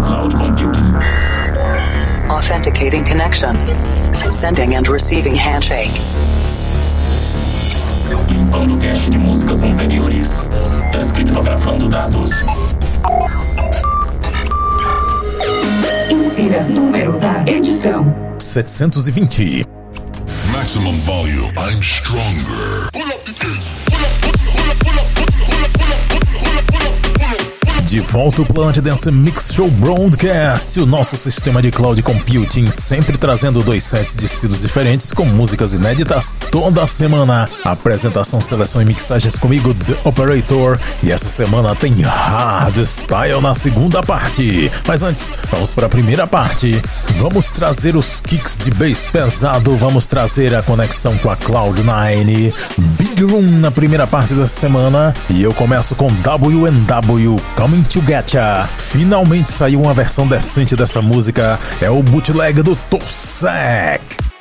cloud computing. Authenticating connection. Sending and receiving handshake. Limpando cache de músicas anteriores. Descriptografando dados. Insira número da edição. 720. Maximum volume. I'm stronger. De volta o Planet Dance Mix Show Broadcast, o nosso sistema de cloud computing, sempre trazendo dois sets de estilos diferentes com músicas inéditas toda semana. Apresentação, seleção e mixagens comigo, The Operator. E essa semana tem Hardstyle na segunda parte. Mas antes, vamos para a primeira parte. Vamos trazer os kicks de bass pesado, vamos trazer a conexão com a Cloud9, Big Room na primeira parte dessa semana. E eu começo com WNW Coming to Getcha. Finalmente saiu uma versão decente dessa música. É o bootleg do Torsek.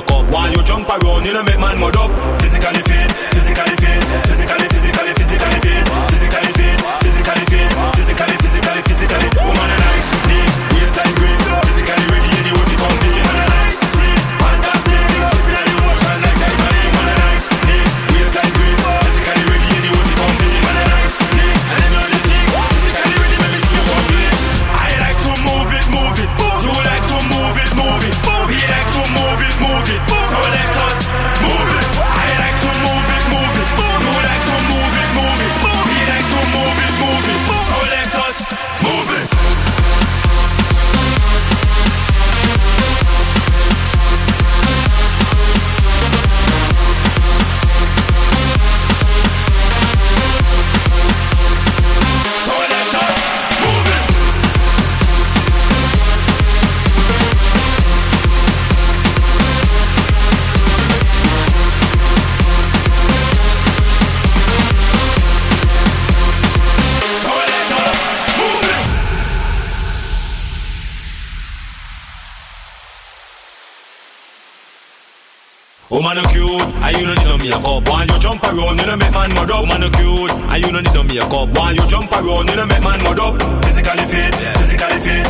your cup. Why you jump around, you know make man mud up. Physically feel your cup. Why you jump around, you know make man mud up. Physically fit, physically fit.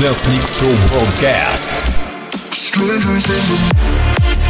Dance Mix Show broadcast. Strangers in the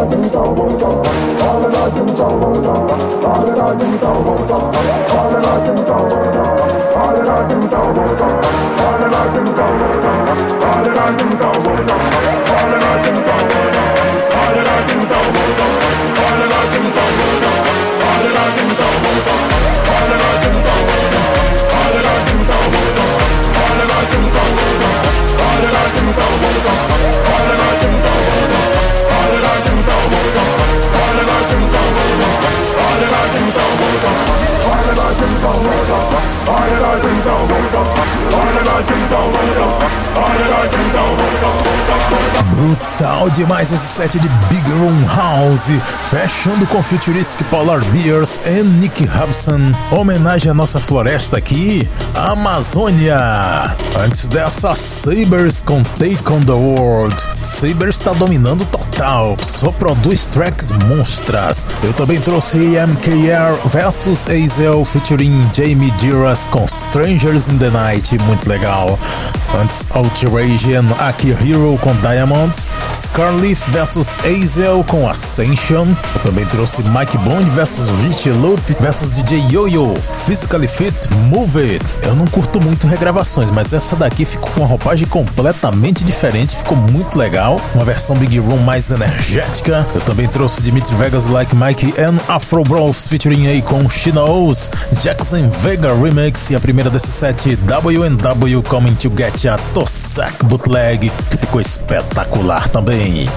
Arkansas, Arkansas, Brutal demais esse set de Big Room House, fechando com Futuristic Polar Bears e Nick Hobson. Homenagem à nossa floresta aqui, Amazônia. Antes dessa, Sabers com Take on the World. Sabers está dominando total, só produz tracks monstras. Eu também trouxe MKR versus Azel featuring Jamie Diras com Strangers in the Night, muito legal. Antes, Outrage Aki Hero com Diamonds, Scarleaf vs Azel com Ascension. Eu também trouxe Mike Bond vs Rich Loop vs DJ Yo-Yo, Physically Fit, Move It. Eu não curto muito regravações, mas essa daqui ficou com uma roupagem completamente diferente, ficou muito legal. Uma versão Big Room mais energética. Eu também trouxe Dimitri Vegas Like Mike and Afro Bros featuring aí com Shino's Jackson Vega Remix e a primeira desse set WNW Coming to Get Ya Tossack Bootleg, que ficou espetacular também.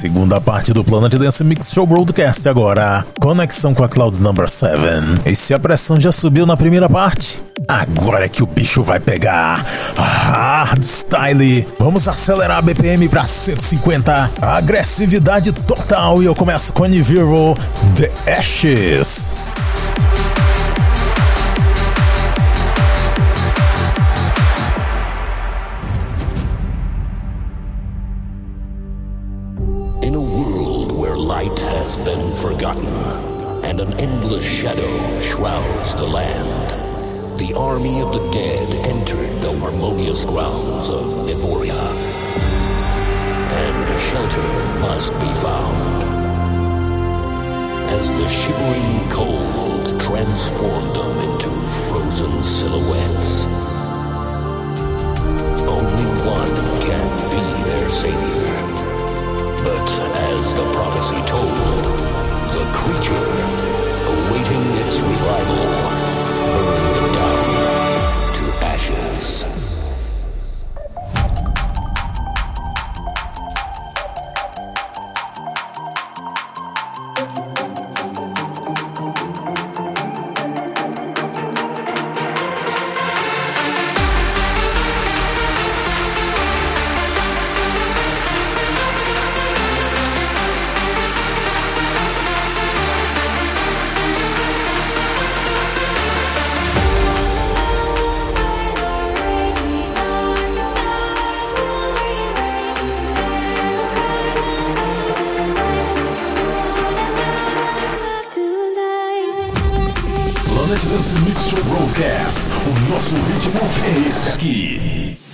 Segunda parte do Planet Dance Mix Show Broadcast agora. Conexão com a Cloud Number 7. E se a pressão já subiu na primeira parte? Agora é que o bicho vai pegar. Hard Style. Vamos acelerar a BPM para 150. Agressividade total. E eu começo com Aniviro The Ashes. Army of the dead entered the harmonious grounds of Nivoria. And a shelter must be found. As the shivering cold transformed them into frozen silhouettes, only one can be their savior. But as the prophecy told, the creature, awaiting its revival, ritmo é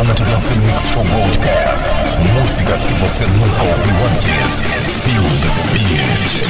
Semana de Dance Mix Show Broadcast. Músicas que você nunca ouviu antes. Feel the beat.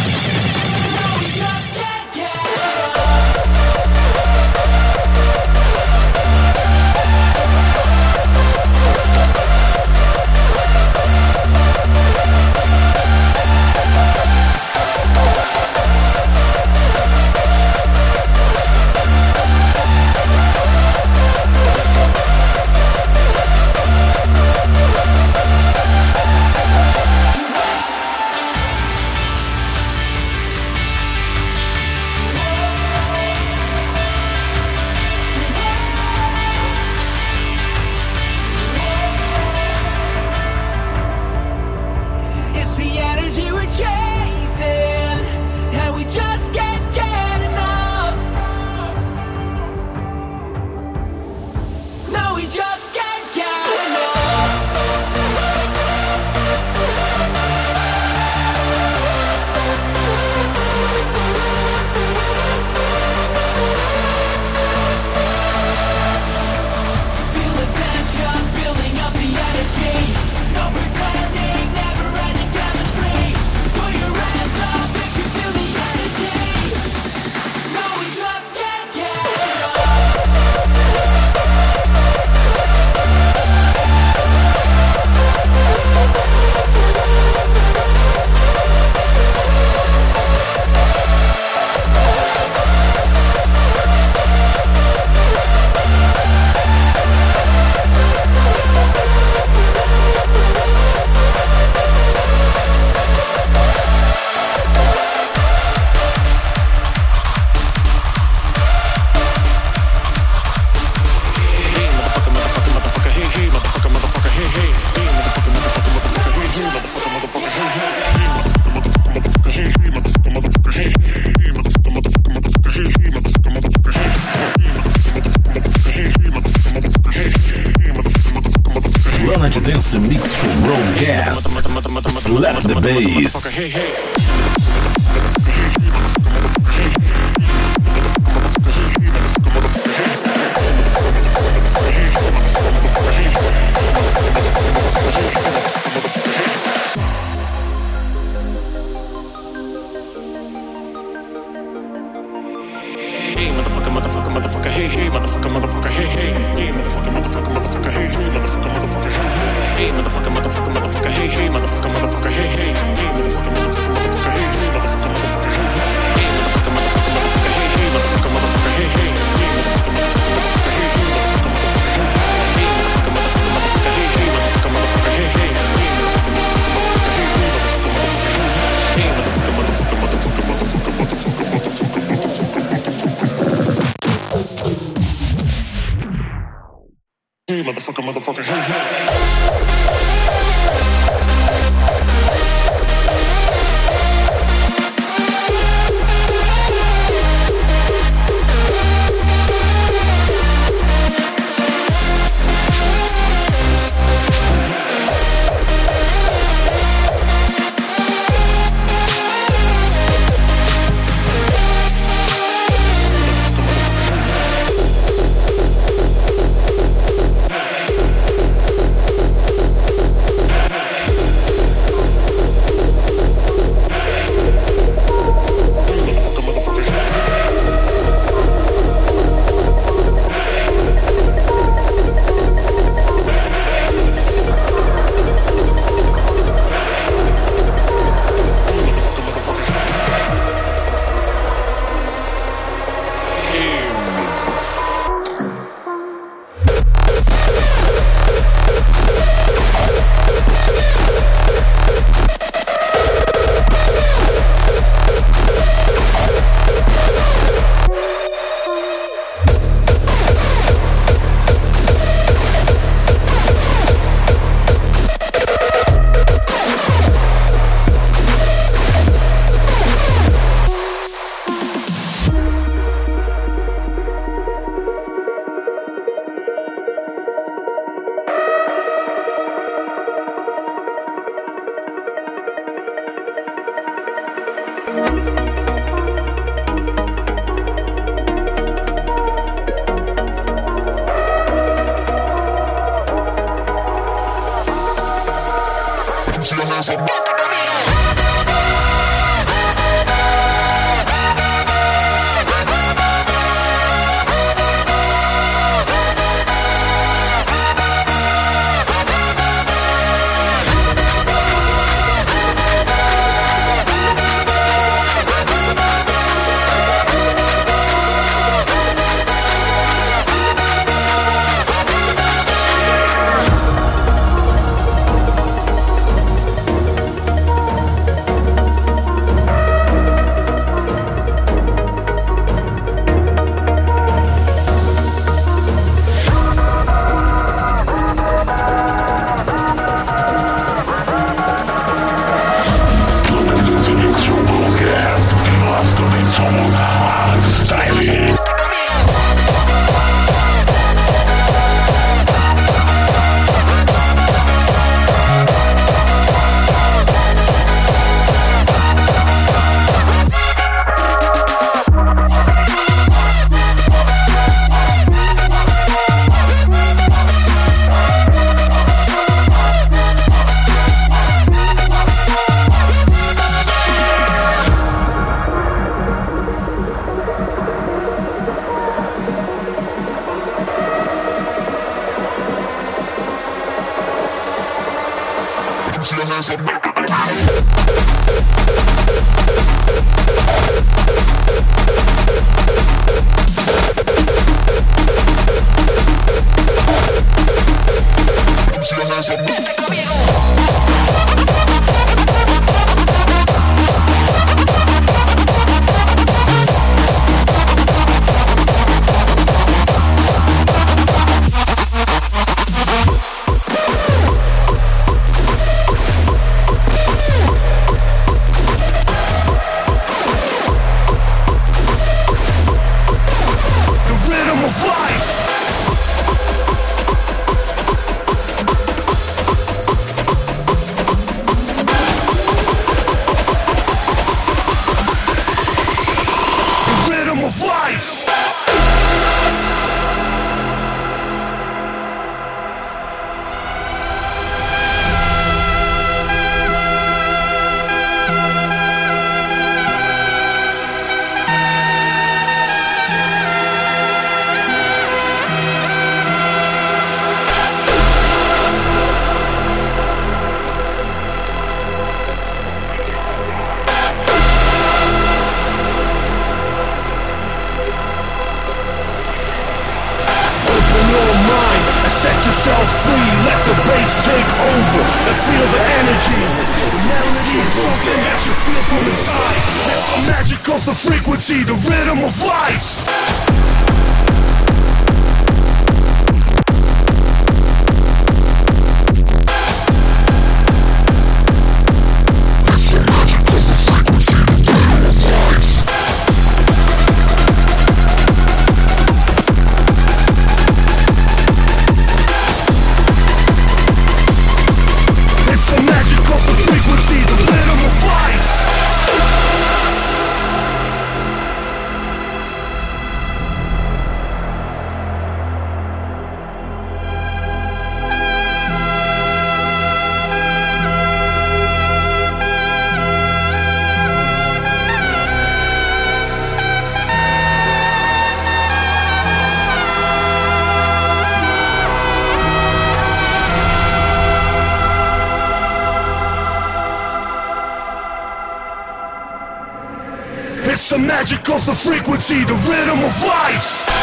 Hey, motherfucker, motherfucker, hey, hey. your hands up. Frequency, the rhythm of life.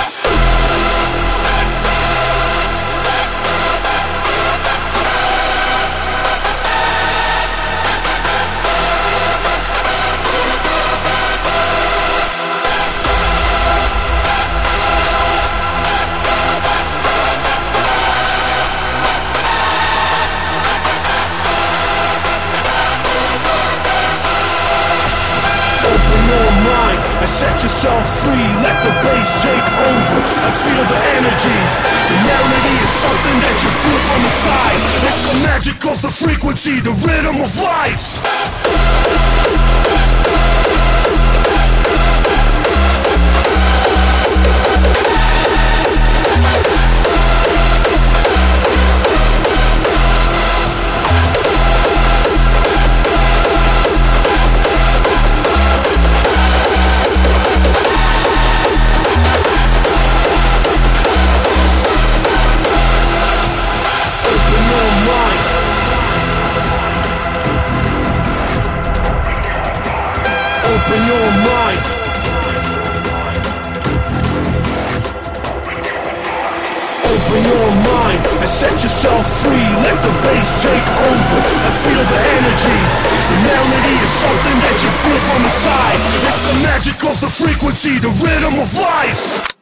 Yourself free, let the bass take over and feel the energy. The melody is something that you feel from inside. It's the magic of the frequency, the rhythm of life. Yourself free. Let the bass take over and feel the energy. The melody is something that you feel from inside. It's the magic of the frequency, the rhythm of life.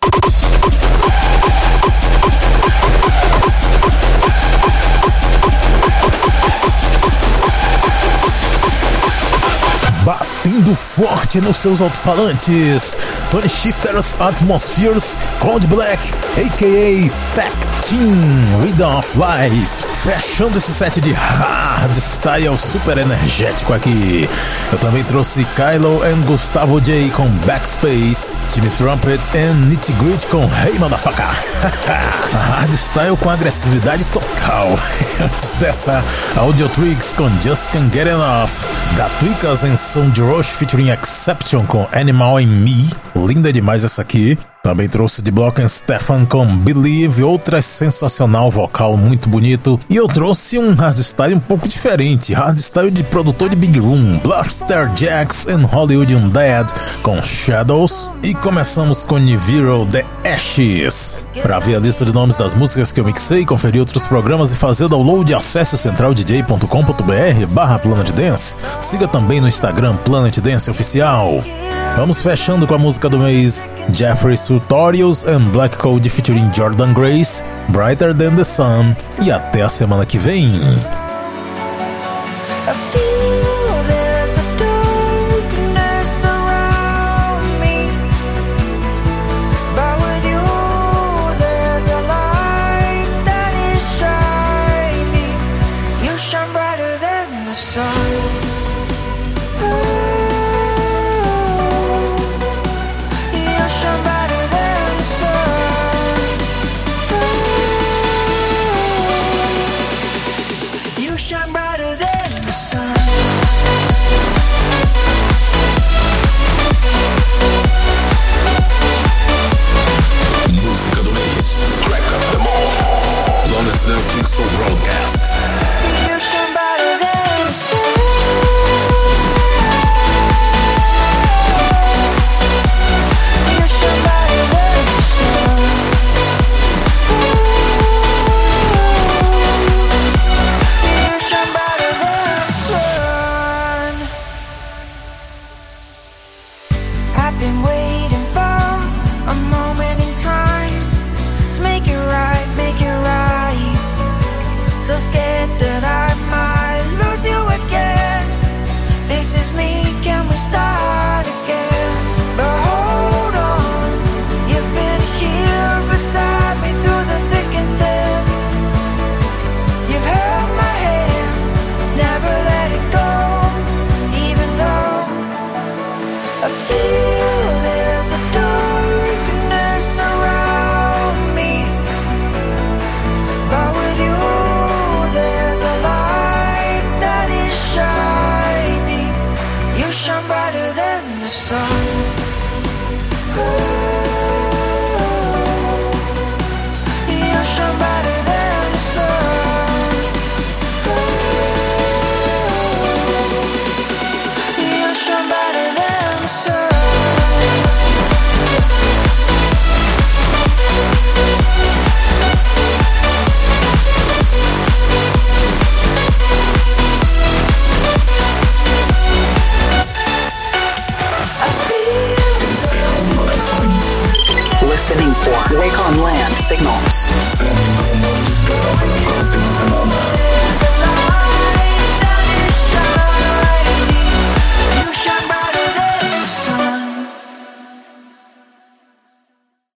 Batendo forte nos seus alto-falantes. Tony Shifter's Atmospheres, Cold Black, a.k.a. Tech Team, Rhythm of Life. Fechando esse set de hardstyle super energético aqui. Eu também trouxe Kylo and Gustavo J com Backspace, Timmy Trumpet and Nitty Grit com Hey Motherfucker. hardstyle com agressividade total. Antes dessa, Audio Tricks com Just Can't Get Enough, da Tweakers em Sound Rush featuring Exception com Animal in Me. Linda demais essa aqui. Também trouxe de Block Stefan com Believe, outra sensacional vocal muito bonito. E eu trouxe um hardstyle um pouco diferente, hardstyle de produtor de Big Room, Blaster Jacks and Hollywood Undead com Shadows. E começamos com Niviro The Ashes. Para ver a lista de nomes das músicas que eu mixei, conferir outros programas e fazer download, acesse centraldj.com.br barra Planet Dance. Siga também no Instagram Planet Dance Oficial. Vamos fechando com a música do mês: Jeffrey's Tutorials and Black Code featuring Jordan Grace, Brighter Than the Sun. E até a semana que vem. Dancing Soul Broadcast.